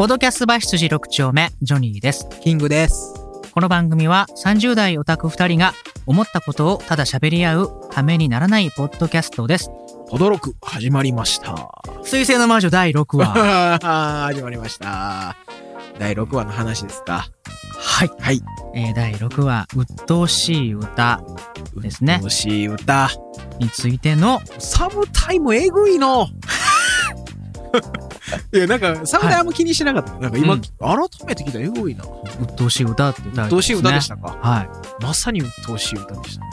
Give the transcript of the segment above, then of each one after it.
ポドキャストバ羊6丁目、ジョニーです。キングです。この番組は30代オタク2人が思ったことをただ喋り合うためにならないポッドキャストです。驚く始まりました。水星の魔女第6話。始まりました。第6話の話ですか。はい。はい。えー第6話、鬱陶しい歌ですね楽しい歌。についての、サブタイもえぐいの。いや、なんか、サブタイあんま気にしてなかった。なんか今、うん改めて聞いたらえぐいな。鬱陶しい歌って歌鬱陶しい歌でした。たか？はい。まさに鬱陶しい歌でしたね。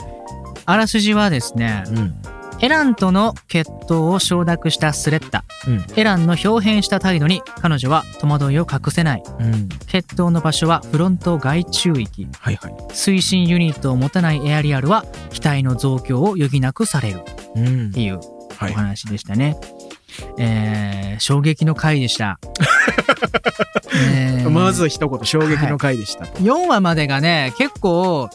あらすじはですね、うん。エランとの決闘を承諾したスレッタ。うん。エランの表変した態度に彼女は戸惑いを隠せない。うん。決闘の場所はフロント外宙域。はいはい。推進ユニットを持たないエアリアルは機体の増強を余儀なくされるうんっていうはい。お話でしたね。えー、衝撃の回でした。え。ーまず一言、衝撃の回でした。と。4話までがね結構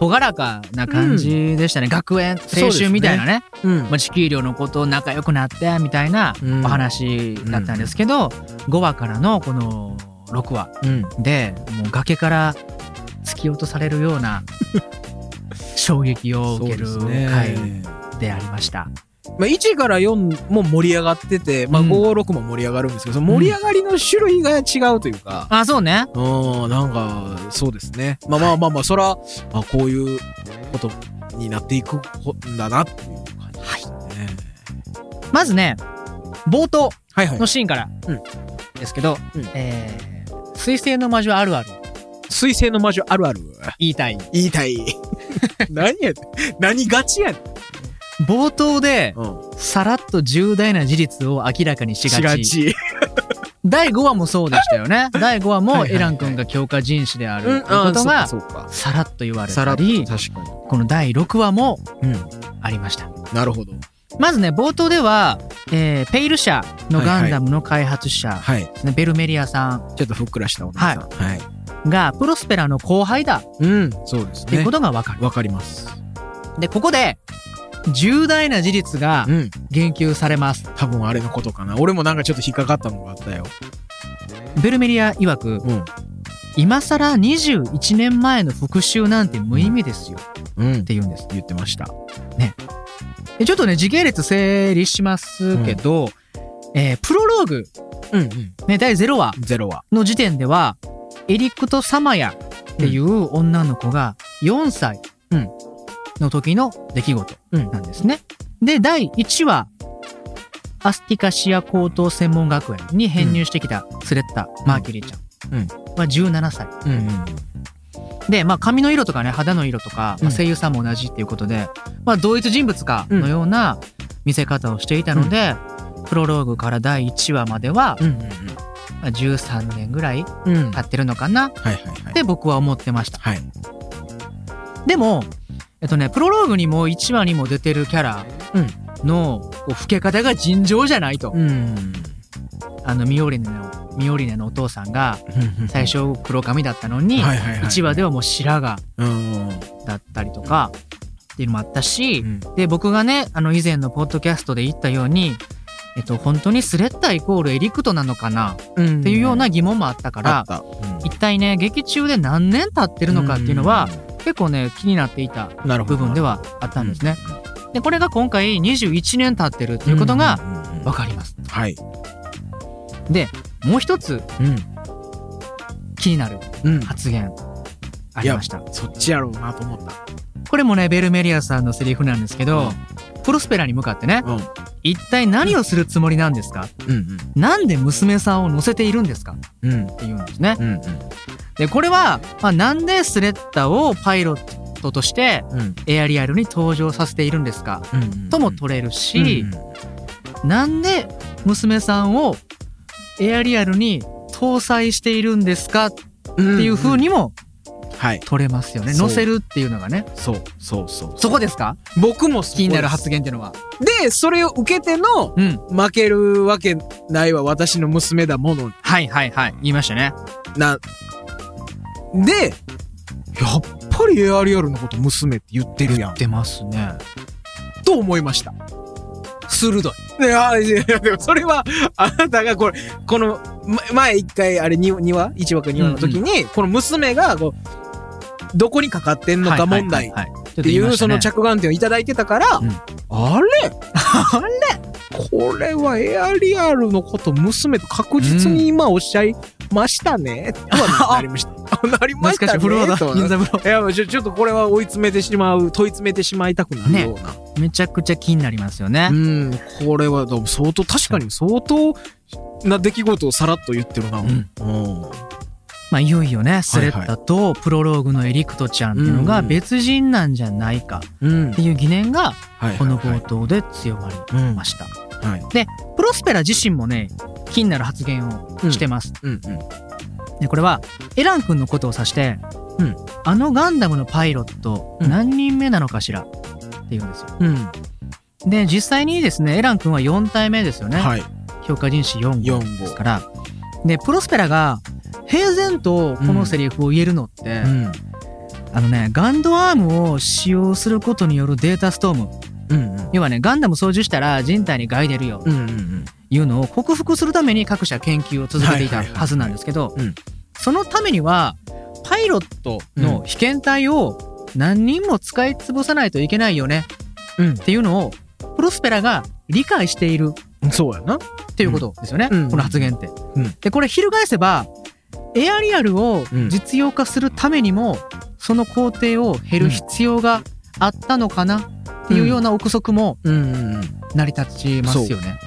朗らかな感じでしたね、学園青春みたいなね。うん。まあ、地球寮の子と仲良くなってみたいなうん。お話だったんですけど、5話からのこの6話うん。でもう崖から突き落とされるような 衝撃を受ける回でありました。まあ、1から4も盛り上がってて、まあ、うん5、6も盛り上がるんですけど、その盛り上がりの種類が違うというか、あそうねうん、なんか、そうですね。まあまあまあまあ、そら、あこういうことになっていくんだなっていう感じでしたね。まずね冒頭はいはいの。シーンからうんですけど、うんえー水星の魔女あるある水星の魔女あるある。言いたい言いたい。何や何ガチやねん。冒頭でうん。さらっと重大な事実を明らかにししがち。第5話もそうでしたよね 第5話もはいはいはいエラン君が強化人種であるというあことが。さらっと言われたりこの第6話も。ありましたなるほど。まずね冒頭では、えーペイル社のガンダムの開発者はい。ですね、ベルメリアさんちょっとふっくらしたお姉さん。はい。がプロスペラの後輩だうん。そうですねっていうこ。とがわかる、わかります。でここで重大な事実がうん。言及されます多分あれのことかな。俺もなんかちょっと引っかかったのがあったよ。ベルメリア曰くうん。今更21年前の復讐なんて無意味ですようん。って言うんです言ってました。でちょっとね時系列整理しますけど、えープロローグ、うんうん。ね、第0話ゼロは。の時点ではエリクト・サマヤっていう女の子が4歳うんの時の出来事うんなんですね。で第1話アスティカシア高等専門学園に編入してきたスレッタ・マーキュリーちゃんうんは17歳。うんうん。で、まあ、髪の色とかね肌の色とか、まあ、うん声優さんも同じっていうことで、まあ、同一人物かのような見せ方をしていたので、プロローグから第1話までは、うんまあ13年ぐらいうん。うん。経ってるのかなはいはいはいっ。て僕は思ってました。はい。でも、えっとね、プロローグにも1話にも出てるキャラのこう老け方が尋常じゃないと。うん。あのミオリネのミオリネのお父さんが最初黒髪だったのに、はいはいはい。1話ではもう白髪うん。だったりとかっていうのもあったし、うんで僕がねあの以前のポッドキャストで言ったように、えっと、本当にスレッタイコールエリクトなのかなうん。っていうような疑問もあったから、一体ね劇中で何年経ってるのかっていうのは、結構ね気になっていた。部分ではあったんですね。でこれが今回21年経ってるっていうことがうん分かります。はい。でもう一つうん。気になるうん。発言ありました。そっちやろうなと思った。これもねベルメリアさんのセリフなんですけど、プロスペラに向かってねうん。一体何をするつもりなんですか？うんなんで娘さんを乗せているんですか？っうん。うん。て言うんですね。うんでこれは、まあ、なんでスレッタをパイロットとしてうん。エアリアルに登場させているんですか？うん。とも取れるし、なんで娘さんをエアリアルに搭載しているんですか？っていう風。にもはい。取れますよね。そう乗せるっていうのがね。そうそうそう。そこですか？僕もそこです気になる発言っていうのは。で、それを受けての、うん。負けるわけないわ、私の娘だものはいはいはい。言いましたね。な。で、やっぱりエアリアルのこと娘って言ってるやん。出ますね。と思いました。鋭い。いや、いや、でもそれは、あなたがこれ、このま前一回あれ 2, 2話1話か2話の時に、この娘がこうどこにかかってんのか問題っていうその着眼点をいただいてたから、うん。あれ？あれ？これはエアリアルのこと娘と確実に今おっしゃいましたね、とはなりました。なりました。ね。いやちょちょっとこれは追い詰めてしまう問い詰めてしまいたくなるような、めちゃくちゃ気になりますよね。うん。これは相当確かに相当な出来事をさらっと言ってるな、うん。うんまあいよいよねスレッタとプロローグのエリクトちゃんっていうのが別人なんじゃないかうん。っていう疑念がはいこの冒頭で強まりうんました。はい。プロスペラ自身もね気になる発言をしてます、でこれはエラン君のことを指して、うん。あのガンダムのパイロットうん。何人目なのかしら？って言うんですよ。うん。で実際にですねエラン君は4体目ですよね、はい。強化人士4号4号ですから。でプロスペラが平然とこのセリフを言えるのって、うん。あのねガンドアームを使用することによるデータストーム。うんうん。要はねガンダム操縦したら人体に害出るよ。うんうんいうのを克服するために各社研究を続けていたはずなんですけどうん。そのためにはパイロットの被験体を何人も使い潰さないといけないよね。うん。っていうのをプロスペラが理解している。うん。そうやな。っていうことですよね、うん。この発言って。うん。でこれ翻せばエアリアルをうん。実用化するためにもその工程を減る必要があったのかなっていうような憶測もうん。うんうん成り立ちますよね。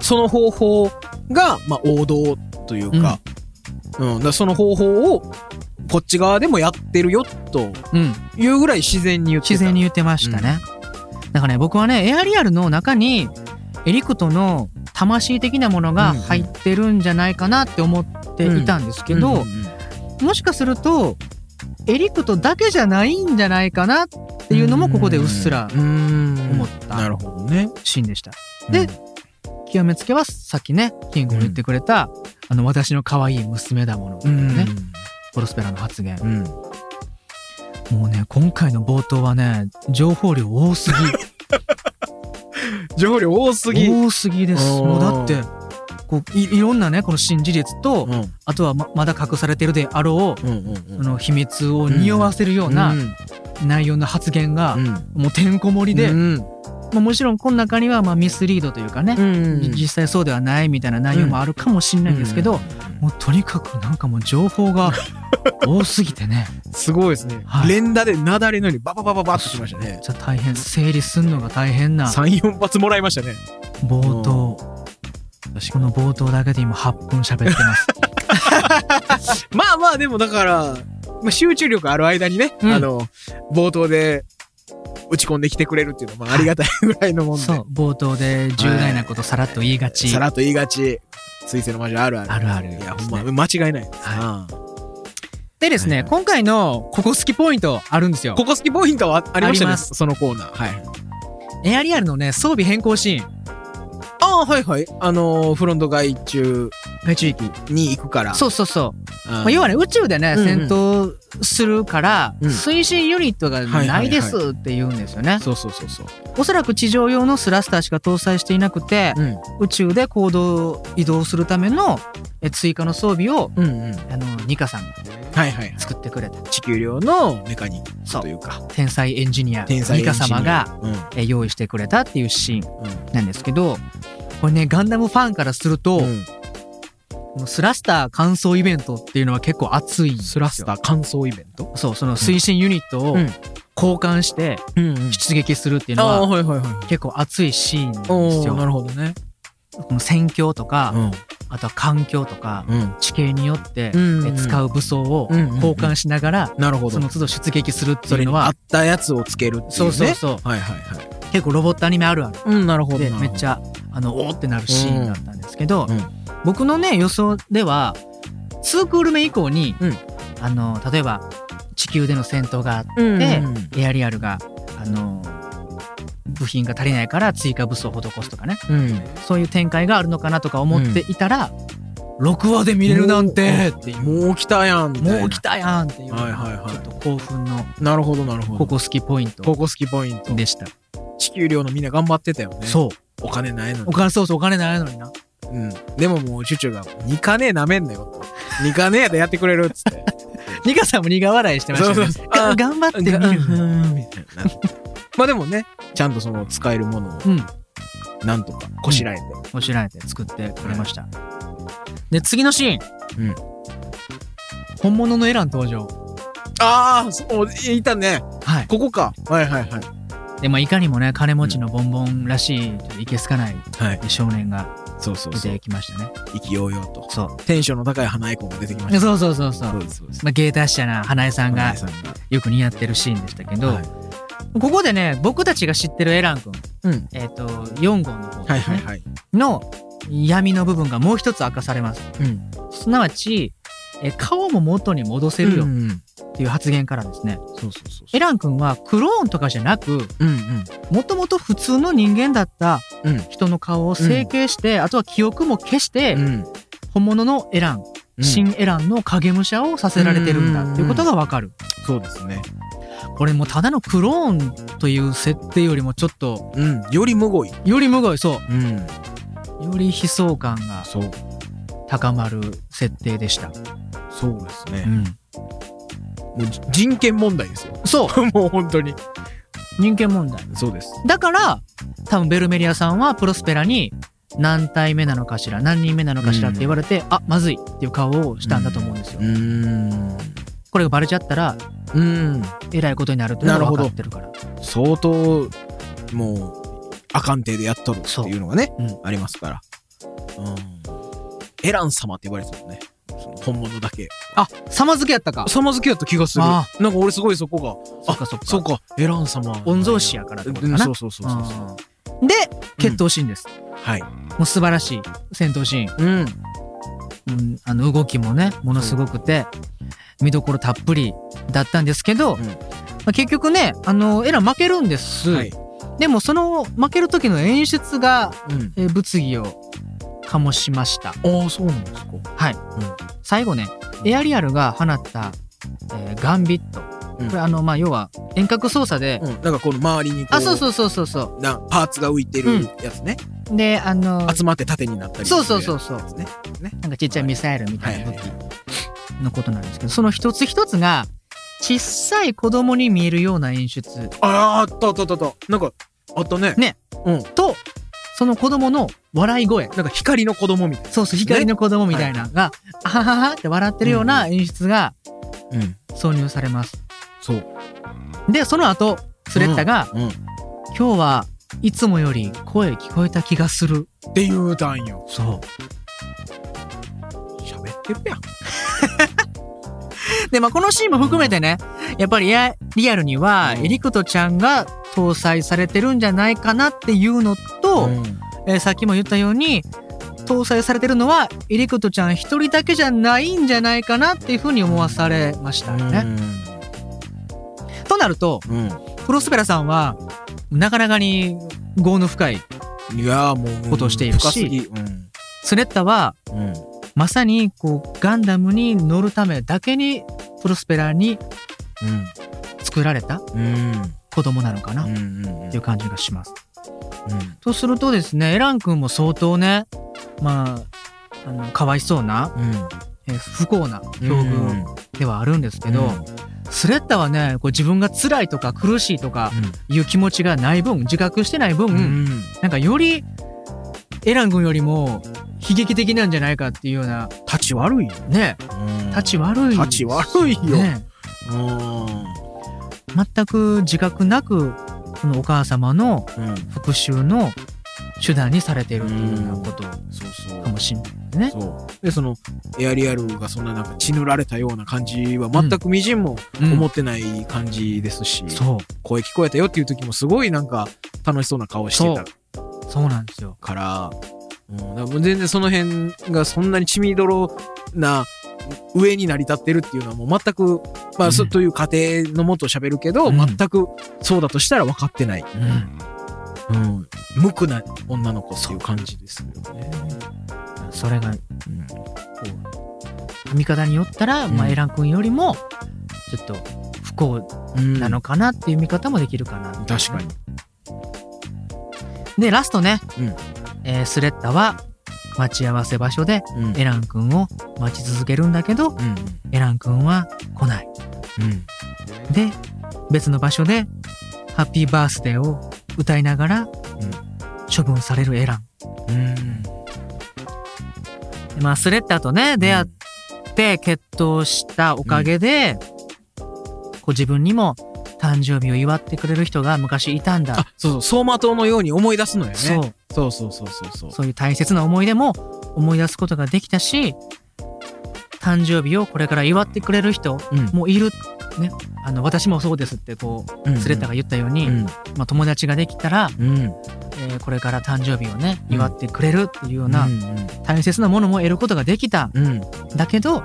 その方法が、まあ、王道というか、うん。だその方法をこっち側でもやってるよとうん、いうぐらい自然に言ってた。自然に言ってましたね。だからね僕はねエアリアルの中にエリクトの魂的なものが入ってるんじゃないかなって思っていたんですけど、うんうんもしかするとエリクトだけじゃないんじゃないかなっていうのもここでうっすらうん。思ったシーンでした。で極めつけはさっきねキングも言ってくれた、あの私の可愛い娘だもの、うん。ねプロスペラの発言。うん。もうね今回の冒頭はね情報量多すぎ。情報量多すぎ。多すぎです。もうだってこういいろんなねこの新事実と、うん。うんあとはままだ隠されてるであろう、うんうんその秘密を匂わせるようなうん。内容の発言が、うん。もうてんこ盛りで、うん。まあ、もちろんこの中にはまあミスリードというかね、うんじ実際そうではないみたいな内容もあるかもしれないんですけど、うんもうとにかくなんかもう情報が 多すぎてね。すごいですね。はい。連打で雪崩のようにバババババッとしましたねじゃ大変整理すんのが大変な34発もらいましたね冒頭この冒頭だけで今8分喋ってます。まあまあでもだから、まあ、集中力ある間にね、うん。あの冒頭で打ち込んできてくれるっていうのはまあありがたいぐらいのもんで、そう冒頭で重大なことさらっと言いがち、さらっと言いがち。水星の魔女あるある。あるある。いやほんま間違いないです。はなでですね、はいはい。今回のここ好きポイントあるんですよ。ここ好きポイントはありましたねそのコーナー。はい。エアリアルのね装備変更シーンああはいはい。あのーフロント外中外地域に行くから。そうそうそう。まあ、要はね宇宙でね、うんうん。戦闘するから、うん。推進ユニットがないですって言うんですよね、そうそうそうそう。おそらく地上用のスラスターしか搭載していなくて、うん。宇宙で行動移動するためのえ追加の装備をうんうん。あのニカさんがはいはいはい。作ってくれた地球量のメカニッそうクというか。天才エンジニアニカ様がうん。え用意してくれたっていうシーンうんなんですけどこれねガンダムファンからすると、うん。このスラスター完走イベントっていうのは結構熱いんですよ。スラスター乾燥イベント？そうその推進ユニットをうん。交換してうん出撃するっていうのは結構熱いシーンなんですおーなよ。るほどね。この戦況とか、うん。あとは環境とか、うん。地形によって、うんえ使う武装をうんうんうん。交換しながら、なるほど。その都度出撃するっていうのはったやつをつけるっていうね。そうそうそう。はいはいはい。結構ロボットアニメあるある。うんなるほどでなるほど。めっちゃあのおーってなるシーンだったんですけど、うん。僕のね予想では2クール目以降に、うん。あの例えば地球での戦闘があって、うんでうんうん。エアリアルがあの部品が足りないから追加武装を施すとかね。うん。そういう展開があるのかなとか思っていたら、6話で見れるなんてっていうもう来たやんもう来たやんっていう、はいはいはい。ちょっと興奮のなるほどなるほど。ここ好きポイントここ好きポイント。でした、地球量のみんな頑張ってたよね。そうお金ないのにお金そうそうお金ないのになうん。でももう、チュチュが、ニカねえ舐めんなよと。ニカねえでやってくれるっつって。ニカさんも苦笑いしてましたね。そう 頑張ってみる。うんみたいな。まあでもね、ちゃんとその使えるものを、うん。なんとかこしらえて。こしらえて作ってくれました。で、次のシーン。うん本物のエラン登場。ああ、そう、いたね。はい。ここか。はいはいはい。で、まあ、いかにもね、金持ちのボンボンらしい、いけすかないはい。少年がそうそうそう出て。きましたね。意気揚々と。そう。テンションの高い花江子が出てきました。そうそうそうそう。そう。まあ、芸達者な花江さんが。よく似合ってるシーンでしたけど、はいここでね、僕たちが知ってるエラン君、うん。えっ、と、4号の方はいはいはい。の闇の部分がもう一つ明かされます。うん。すなわち、え顔も元に戻せるよ。っていう発言からですね、そうそうそうエラン君はクローンとかじゃなく。もともと普通の人間だったうん人の顔を整形して、あとは記憶も消して、うん。本物のエラン、新エランの影武者をさせられてるんだっていうことがわかる。そうですね。これもうただのクローンという設定よりもちょっと、うん。よりむごい。よりむごい、そうん。う。より悲壮感がそう。高まる設定でした。そうですね。うん。もうじ人権問題ですよ。そう。もう本当に。人権問題。そうです。だから、多分ベルメリアさんはプロスペラに何体目なのかしら、何人目なのかしらって言われて、あ、まずいっていう顔をしたんだと思うんですよ。ん。これがバレちゃったら、うん。えらいことになるっていうのが分なるほどかってるから。相当、もう、あかんてでやっとるっていうのがね、うんありますから。うん。エラン様って言われてたもんね。その本物だけ。あ、様付けやったか。様付けやった気がする。あなんか俺すごいそこが。そっかそっか。そうか、エラン様。御曹司やからってことかな。うんそうそうそうそうで、決闘シーンです。はい。もう素晴らしい戦闘シーン。うん。うん、あの動きもね、ものすごくて、見どころたっぷりだったんですけど、うんまあ、結局ね、あの、エラン負けるんです。はい。でもその負ける時の演出が、うん。えー物議を醸しました。ああ、そうなんですか。はい。最後ね、エアリアルが放った、えーガンビット。うんこれあの、まあ、要は遠隔操作で、うん。なんかこの周りにこう、あ、そうそうそうそうそなパーツが浮いてるやつね。う。で、あの、集まって縦になったりそうそうそうそうするやつね。なんかちっちゃいミサイルみたいな武器はいのことなんですけど、その一つ一つが、小さい子供に見えるような演出ああ、あったあったあった。なんか、あったね。ね。うん。と、その子供の笑い声。なんか光の子供みたいそうそう、光の子供みたいなのが、あはははって笑ってるような演出がな。うん。挿入されます。そう。で、その後、スレッタが、うん。今日はいつもより声聞こえた気がする。って言うたんよ。そう。喋ってるやん。で、まあ、このシーンも含めてね、やっぱりやリアルには、うんエリクトちゃんが搭載されてるんじゃないかなっていうのと、ん。えーさっきも言ったように、搭載されてるのは、エリクトちゃん一人だけじゃないんじゃないかなっていうふうに思わされましたよね。となると、うん。プロスペラさんは、なかなかに業の深いいやーもう、ことをしているし。うん。スレッタは、うん。まさにこうガンダムに乗るためだけにプロスペラに作られたうん。子供なのかな、うん。っうん。ていう感じがします。うん。とするとですねエラン君も相当ねまああのかわいそうな、うん。えー不幸な境うん遇ではあるんですけど、スレッタはねこう自分が辛いとか苦しいとかいう気持ちがない分自覚してない分、うん。なんかよりエラン君よりも悲劇的なんじゃないかっていうような立ち悪いよ。ね立ち悪い、立ち悪いよ。ねうん。全く自覚なくそのお母様のうん。復讐の手段にされているというようなことそうそうか。もしれないですね。そう。で、その、エアリアルがそんななんか血塗られたような感じは全くみじんもうん思ってない感じですし、そう声聞こえたよっていう時もすごいなんか楽しそうな顔してたそうなんですよ。から、うん、だからもう全然その辺がそんなに血みどろな上に成り立ってるっていうのはもう全く、まあ、そうんという過程のもと喋るけど、うん。全くそうだとしたら分かってない。うん、うん。無垢な女の子っていう感じですよね。それがうん。こう見方によったら、まあ、うんエラン君よりもちょっと不幸うんなのかなっていう見方もできるかな、確かに。でラストね、うん。えースレッタは待ち合わせ場所でうん。エラン君を待ち続けるんだけどうん。エラン君は来ない。うん。で別の場所でハッピーバースデーを歌いながら処分されるエラン。うん。でまあスレッタとね出会って決闘したおかげで、こう自分にも誕生日を祝ってくれる人が昔いたんだ。あそうそう。走馬灯のように思い出すのよね。そう。そうそうそうそうそう。そういう大切な思い出も思い出すことができたし誕生日をこれから祝ってくれる人うん。もいる、ね、あの私もそうですってこうんうスレッタが言ったように、うん。まあ、友達ができたら、うん。えーこれから誕生日をねうん。祝ってくれるっていうようなうん。大切なものも得ることができたうん。だけど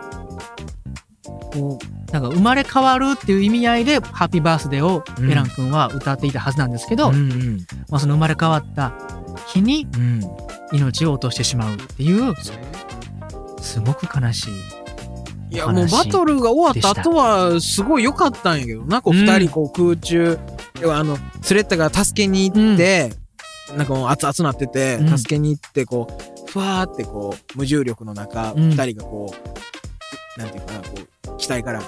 こうなんか生まれ変わるっていう意味合いで「ハッピーバースデー」をうん。エラン君は歌っていたはずなんですけど、うんうん。まあ、その生まれ変わった日にうん。命を落としてしまうっていうすごく悲しいいやもうバトルが終わった後はすごい良かったんやけどなこううん。二人こう空中、要はあのスレッタが助けに行って、なんかもう熱々なってて、うん。助けに行ってこうふわーってこう無重力の中うん。二、人がこうなんていうかなこう機体から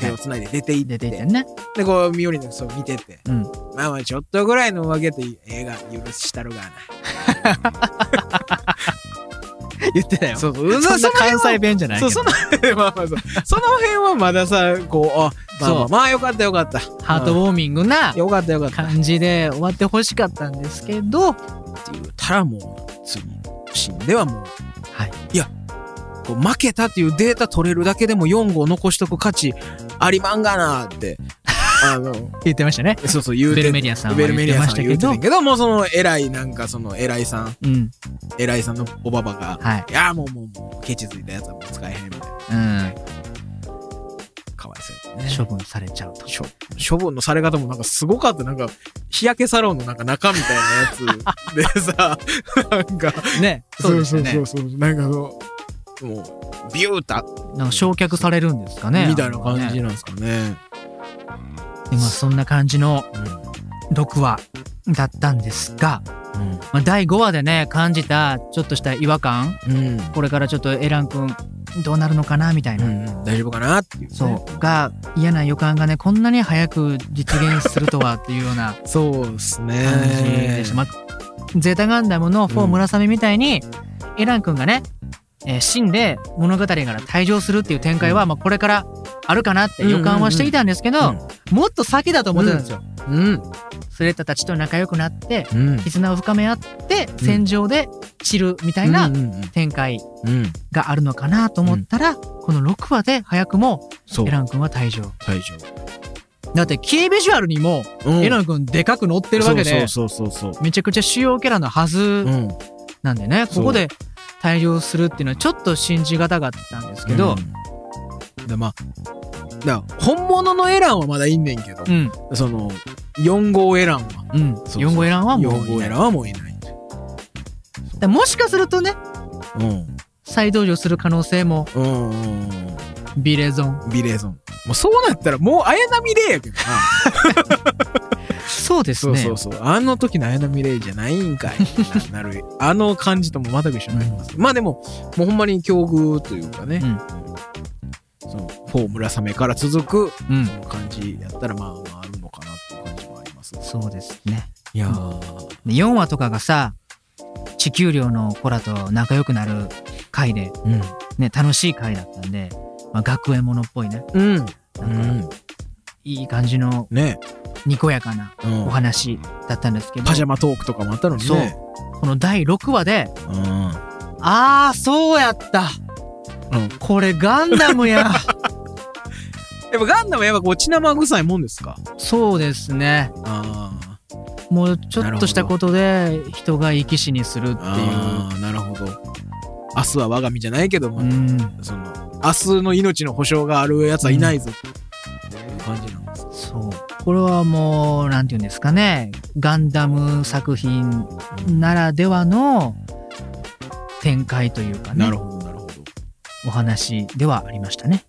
手をつないで出ていって。でこうミオリのそう見てて。うん、まあまあちょっとぐらいのわけで映画許したるが 言ってたよ。なそうそう。そんな関西弁弁じゃないそうそのまあまあそう。その辺はまださこうあまあまそう。あまあよかったよかった。ハートウォーミングなよかったよかった。感じで終わってほしかったんですけど。って言ったらもう次のシーンではもう。はい。いや負けたっていうデータ取れるだけでも4号残しとく価値ありまんがなって。あの言ってましたね。そうそう言うてベルメディアさんはベルメディアさんは言言ってましたけど。けどもうその偉いなんかその偉いさん。うん。偉いさんのおばばがはい。いやもうもうもうケチついたやつはもう使えへんみたいな。うん。かわいそうやね。処分されちゃうと。処処分のされ方もなんかすごかった。なんか日焼けサロンのなんか中みたいなやつでさ なんか。ねそうですよね。そうそうそうなんかそのもうビュータなんか焼却されるんですかねみたいな感じねなんですかね。でまあそんな感じのう6話だったんですが、ん。まあ、第5話でね感じたちょっとした違和感うん。これからちょっとエラン君どうなるのかなみたいな、うん大丈夫かなっていう、ね。そう。が嫌な予感がねこんなに早く実現するとはっていうような そうですね。感じでした、まあ、ゼータガンダムの4うん村雨みたいに、エラン君がね、えー死んで物語から退場するっていう展開は、まあ、これからあるかなって予感はしていたんですけど、うんもっと先だと思ってたんですよ。うん。スレッタたちと仲良くなってうん。絆を深め合って戦場で散るみたいな展開うん。があるのかなと思ったら、この6話で早くもエ。ラン君は退場。大丈だってキービジュアルにもエラン君でかく乗ってるわけでそうそうそうそう。めちゃくちゃ主要キャラのはずうん。なんでね、ここで退場するっていうのはちょっと信じがたかったんですけど、うん。でまあ、だ本物のエランはまだいんねんけどう、ん、その、4号エランは、うん、そう4号エランはもう4号エランはもういない。でもしかするとね、うん。再登場する可能性もうんうんうん。ビレゾン。ビレーゾン。もうそうなったらもう綾波レイやけどな。そうですね。そうそうそう。あの時の綾波レイじゃないんかい。ななる。あの感じとも全く一緒になります。まあでも、もうほんまに境遇というかね。うんその、フォー村雨から続く、うんその感じやったら、まあまああるのかなっていう感じもあります。そうですね。いやで4話とかがさ、地球寮の子らと仲良くなる回で、うん。ね、楽しい回だったんで、まあ、学園ものっぽいね、うん。なんかいい感じのね。にこやかなうん。お話だったんですけど、パジャマトークとかもあったのにね。この第6話で、うん。あー、そうやった。うん。これガンダムや。やっぱガンダムやっぱこう血生臭いもんですか？そうですね。あもうちょっとしたことで人が生き死にするっていう。あーなるほど。明日は我が身じゃないけども、うん、その明日の命の保証があるやつはいないぞってこれはもう、なんていうんですかね。ガンダム作品ならではの展開というかねなる。ほどなるほどお話ではありましたね。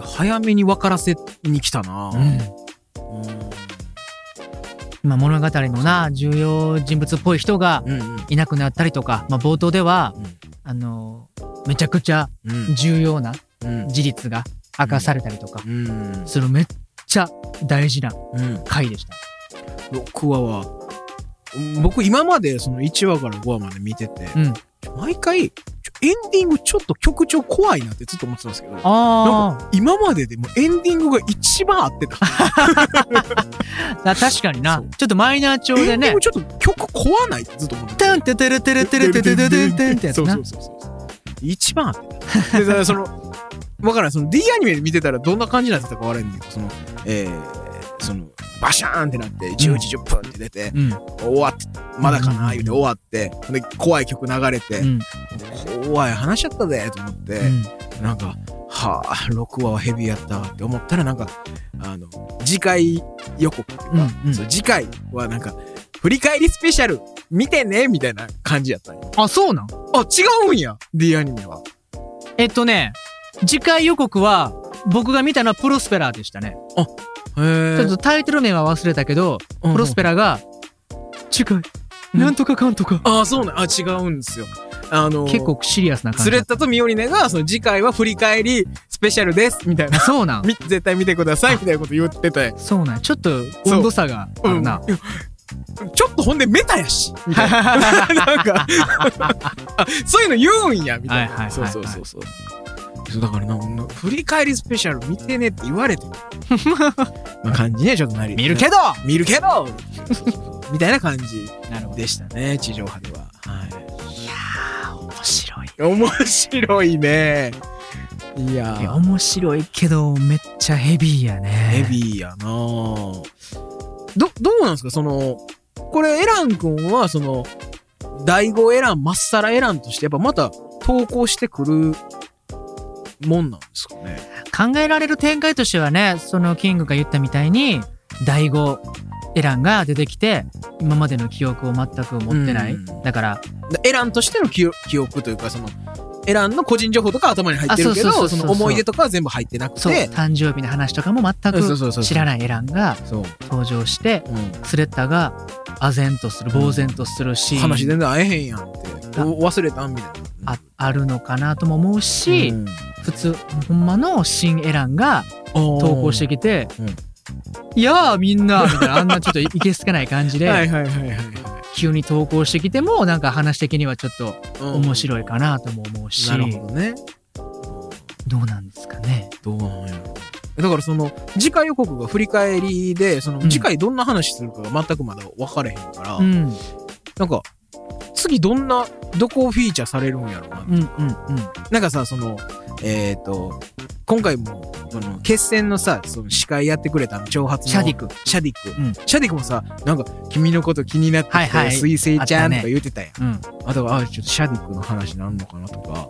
早めに分からせに来たなうん。うんまあ物語のな、重要人物っぽい人がうんうんいなくなったりとか、まあ冒頭では、あのめちゃくちゃうん重要なうん事実が明かされたりとかうんするめっちゃ大事なうん回でした。6話は僕今までその1話から5話まで見てて、うん。毎回エンディングちょっと曲調怖いなってずっと思ってたんですけどあ今まででもエンディングが一番合ってた あ、確かにな。ちょっとマイナー調でねちょっと曲怖ないってずっと思っててタンテテレテレテレテテテテテンってやつなそうそう。そうそう一番合ってたでだからそのわからん。その D アニメで見てたらどんな感じになってたか悪いんだけどそのえー、そのバシャーンってなって10時10分って出て、うん。終わってまだかな言うて終わってで怖い曲流れて、うん。怖い話しちゃったぜと思って、うん。なんかはあ6話はヘビーやったわって思ったらなんかあの次回予告っていうか、うん。うん次回はなんか振り返りスペシャル見てねみたいな感じやったんよあ、そうなん？あ違うんや D アニメは。えっとね、次回予告は、僕が見たのはプロスペラーでしたね。へちょっとタイトル名は忘れたけど、プロスペラが、次回、なんとかかんとか。ああそうなんあ違うんですよ。あの結構シリアスな感じ。スレッタとミオリネがその次回は振り返りスペシャルですみたいな。た。そうなん。み絶対見てくださいみたいなこと言ってて。そうなん。ちょっと温度差があるな。ちょっとほんでメタやしみたいな。なんか。あそういうの言うんやみたいな。はいはい。そうそうそうそうだからなな振り返りスペシャル見てねって言われてもな 感じねちょっとなり。見るけど！見るけど！みたいな感じ。でしたね地上波では。はい。いやー、面白い。面白いね。いやいや、面白いけど、めっちゃヘビーやね。ヘビーやな。どどうなんですか？そのこれエラン君はその第5エランまっさらエランとしてやっぱまた投稿してくるもんなんですかね考えられる展開としてはね、そのキングが言ったみたいに、第5エランが出てきて、今までの記憶を全く持ってない。うんだから、エランとしての記記憶というかそのエランの個人情報とか頭に入ってるけどその思い出とかは全部入ってなくて。誕生日の話とかも全く知らないエランが登場して、うん、スレッタが唖然とする、呆然とするシーン。話全然会えへんやんって。忘れたんみたいな。ああるのかなとも思うし、うん。普通、ほんまの新エランが投稿してきて、うん。いやーみんなみたいな、あんなちょっといけすけない感じで、はいはいはいはいはい急に投稿してきても、なんか話的にはちょっとうん。面白いかなとも思うし、なるほどね。どうなんですかね。どうなんやろ。だからその次回予告が振り返りでそのうん。次回どんな話するかが全くまだ分かれへんから、うん、なんか次どんなどこをフィーチャーされるんやろうな、うん、うん、うん。なんかさそのえっ、と今回もその決戦のさその司会やってくれた長髪のシャディク。シャディク、うん。シャディクもさなんか君のこと気になってきて、はいはい。水星ちゃんとか言ってたやん。うん。あとはあちょっとシャディクの話なんのかなとか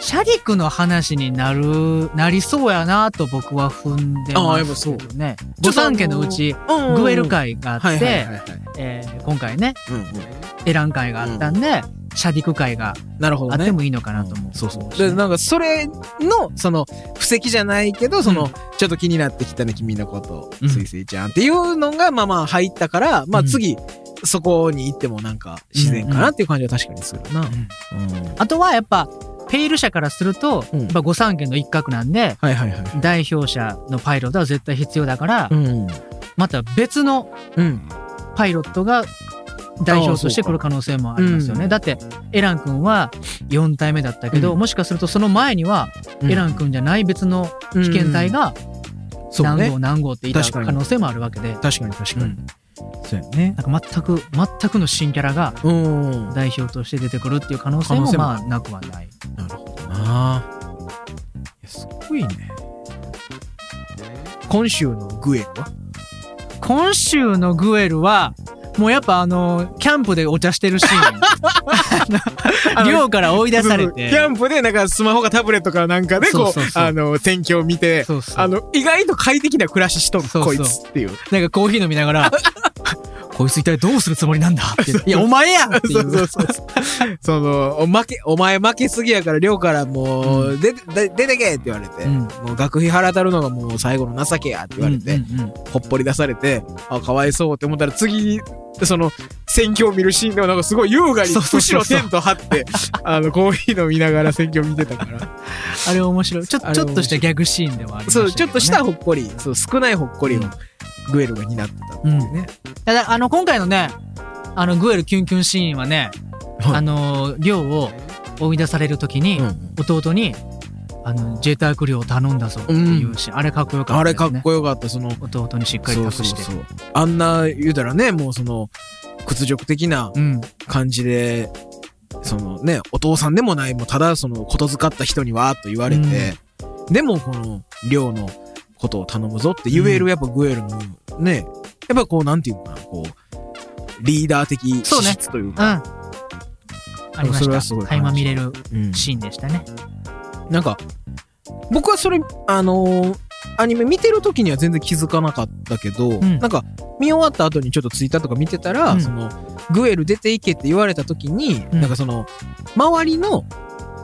シャディクの話になる、なりそうやなと僕は踏んであまーやっぱそう。すけどね。御三家のうち、グエル会があって、今回ね、うんうん、エラン会があったんで、シャディク会がなるほどね。あってもいいのかなと思う。そうそう。で、なんかそれの、その、布石じゃないけど、その、うんちょっと気になってきたね、君のこと、うん。水星ちゃんっていうのが、まあまあ入ったから、まあうん。次、そこに行ってもなんか自然かなっていう感じは確かにするな。うん。うん。あとはやっぱ、ペイル社からすると、うんやっぱ御三家の一角なんで、はいはいはい。代表者のパイロットは絶対必要だから、うん。また別のうん。パイロットが代表として来る可能性もありますよね。うんだって、エラン君は4体目だったけど、うんもしかするとその前には、エラン君じゃない別の被験体が何号。何号っていた可能性もあるわけで、確かに確かに。うんそうやね。なんか全く、全くの新キャラが代表として出てくるっていう可能性もまあなくはない。るほどな。いや、すごいね。今週のグエルは？今週のグエルは、もうやっぱあの、キャンプでお茶してるシーン。寮から追い出されキて。ャンプでなんかスマホかタブレットかなんかでこう、あの、天気を見て、あの、意外と快適な暮らししとる、こいつっていう。なんかコーヒー飲みながら、こいつ一体どうするつもりなんだ？って。いや、お前やっていそうそうう。そうそう。その、お負け、お前負けすぎやから、寮からもう、出て、出出てけって言われて、うんもう学費払ったるのがもう最後の情けやって言われて、うんうんうんほっぽり出されて、あ、かわいそうって思ったら次、その、選挙を見るシーンでもなんかすごい優雅に後ろテント張って、あの、コーヒー飲みながら選挙見てたから。あれ面白い。ちょちょっとしたギャグシーンではありましたね。そう、ちょっとしたほっこり、そう、少ないほっこりをうんグエルが担ってたっていうね。ただ、あの、今回のね、あの、グエルキュンキュンシーンはね、はい。あの、寮を追い出されるときに、うん弟に、あの、自衛隊ク寮を頼んだぞっていうし、あれかっこよかったあれ。かっこよかった、その、弟にしっかり託して。あんな言うたらねもうその屈辱的なうん。感じでそのねお父さんでもないもうただそのことづかった人にわーっと言われて、でもこの寮のことを頼むぞって言えるやっぱグエルのねやっぱこうなんていうのかなこうリーダー的資そうね。うん。質というか。ありまそれはした。すごい垣間見れるうん。シーンでしたね。なんか僕はそれあのーアニメ見てる時には全然気づかなかったけど、ん。なんか見終わった後にちょっとツイッターとか見てたら、うん。そのグエル出ていけって言われた時に、うん。なんかその周りの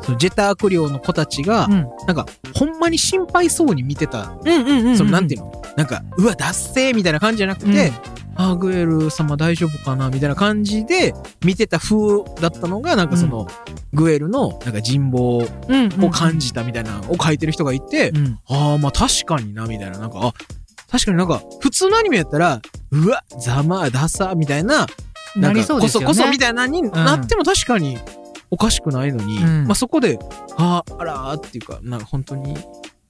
そのジェターク寮の子たちが、うん。なんかほんまに心配そうに見てた、うんうんうんうん。そのなんていうの？なんかうわ脱せみたいな感じじゃなくて、あーグエル様大丈夫かなみたいな感じで見てた風だったのがなんかその、グエルのなんか人望うんうんを感じたみたいなのを書いてる人がいて、うん。ああ、まあ確かにな、みたいな。なんか、あ、確かになんか、普通のアニメやったら、うわ、ざま、ダサ、みたいな、ななんりか。こそこそみたいなになっても確かにおかしくないのに、うんまあそこで、ああ、あらーっていうか、なんか本当に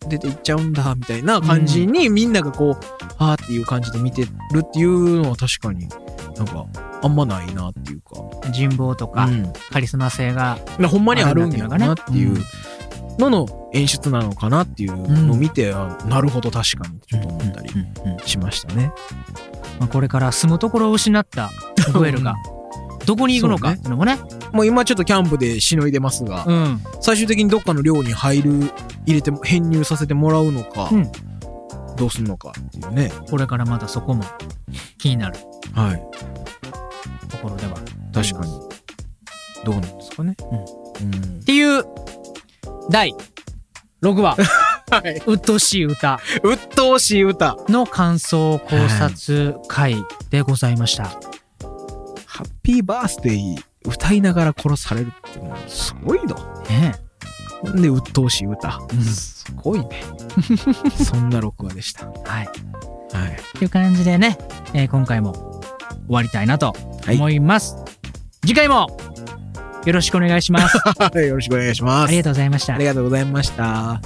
出ていっちゃうんだ、みたいな感じに、みんながこう、ああっていう感じで見てるっていうのは確かになんか、あんまないなっていうか。人望とか、うんカリスマ性が。なほんまにあるんやろなっていううんのの演出なのかなっていうのを見て、あなるほど確かにちょっと思ったりうんうんしましたね。まあ、これから住むところを失った グエルが、どこに行くのか？ってのもね。もう今ちょっとキャンプでしのいでますが、うん。最終的にどっかの寮に入る、入れても、編入させてもらうのか、うんどうすんのかっていうね。これからまたそこも気になるはい。ところでは。確かに。どうなんですかね。うん。っていう、第6話、はい。うっとうしい歌鬱陶しい歌。の感想考察会でございました。ハッピーバースデー歌いながら殺されるってもうすごいの。ねほんで、鬱陶しい歌。え。うん。すごいね。そんな録画でした。ははい。い。っていう感じでね、えー今回も終わりたいなと思います。次回もよろしくお願いします。よろしくお願いします。ありがとうございましたあり。がとうございました。